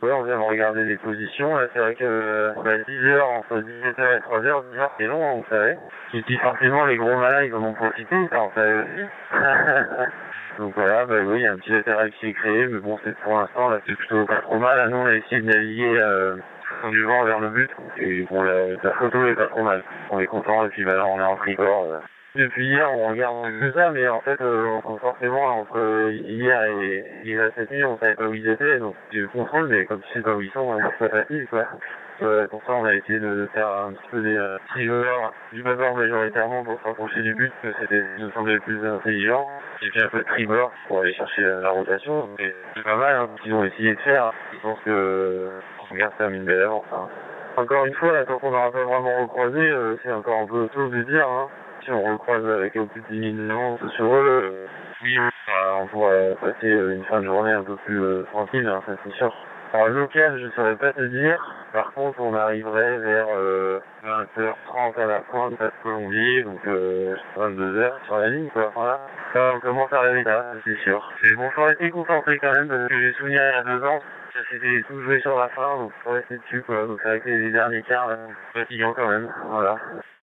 On vient de regarder les positions. Là, c'est vrai que bah, 10h, entre 17h et 3h, 10h, c'est long, hein, vous savez. Et puis forcément, les gros malins, ils en ont profité, ça, aussi. Donc voilà, bah oui, il y a un petit latéral qui est créé, mais bon, c'est pour l'instant, là, c'est plutôt pas trop mal. Là, nous, on a essayé de naviguer euh, du vent vers le but, et bon, la, la photo est pas trop mal. On est content, et puis bah, on est en tricor. euh. Depuis hier, on regarde tout ça, mais en fait, euh, forcément, entre hier et, et cette nuit, on savait pas où ils étaient, donc j'ai le contrôle, mais comme tu sais pas où ils sont, c'est pas facile, quoi. Euh, pour ça, on a essayé de faire un petit peu des euh, du bâbord majoritairement pour se rapprocher du but, parce que c'était, nous semblait le plus intelligent. Et puis un peu de tribord pour aller chercher la rotation, donc c'est pas mal, hein, ce qu'ils ont essayé de faire. Je pense que, on garde ça une belle avance, hein. Encore une fois, là, tant qu'on n'aura pas vraiment recroisé, euh, c'est encore un peu tôt de dire, hein. Si on recroise avec un peu de 10 000 d'avance sur eux, euh, oui, on pourra passer euh, une fin de journée un peu plus euh, tranquille, hein, ça c'est sûr. Alors local, je saurais pas te dire. Par contre, on arriverait vers euh, 20h30 à la pointe de Colombier, donc euh, 22h sur la ligne, quoi. Voilà. Ça, on commence à rêver là, c'est sûr. Mais bon, faut rester concentré quand même, parce que j'ai souvenir il y a deux ans, ça s'était tout joué sur la fin, donc faut rester dessus, quoi. Donc c'est que les derniers quarts, là, fatigant quand même. Voilà.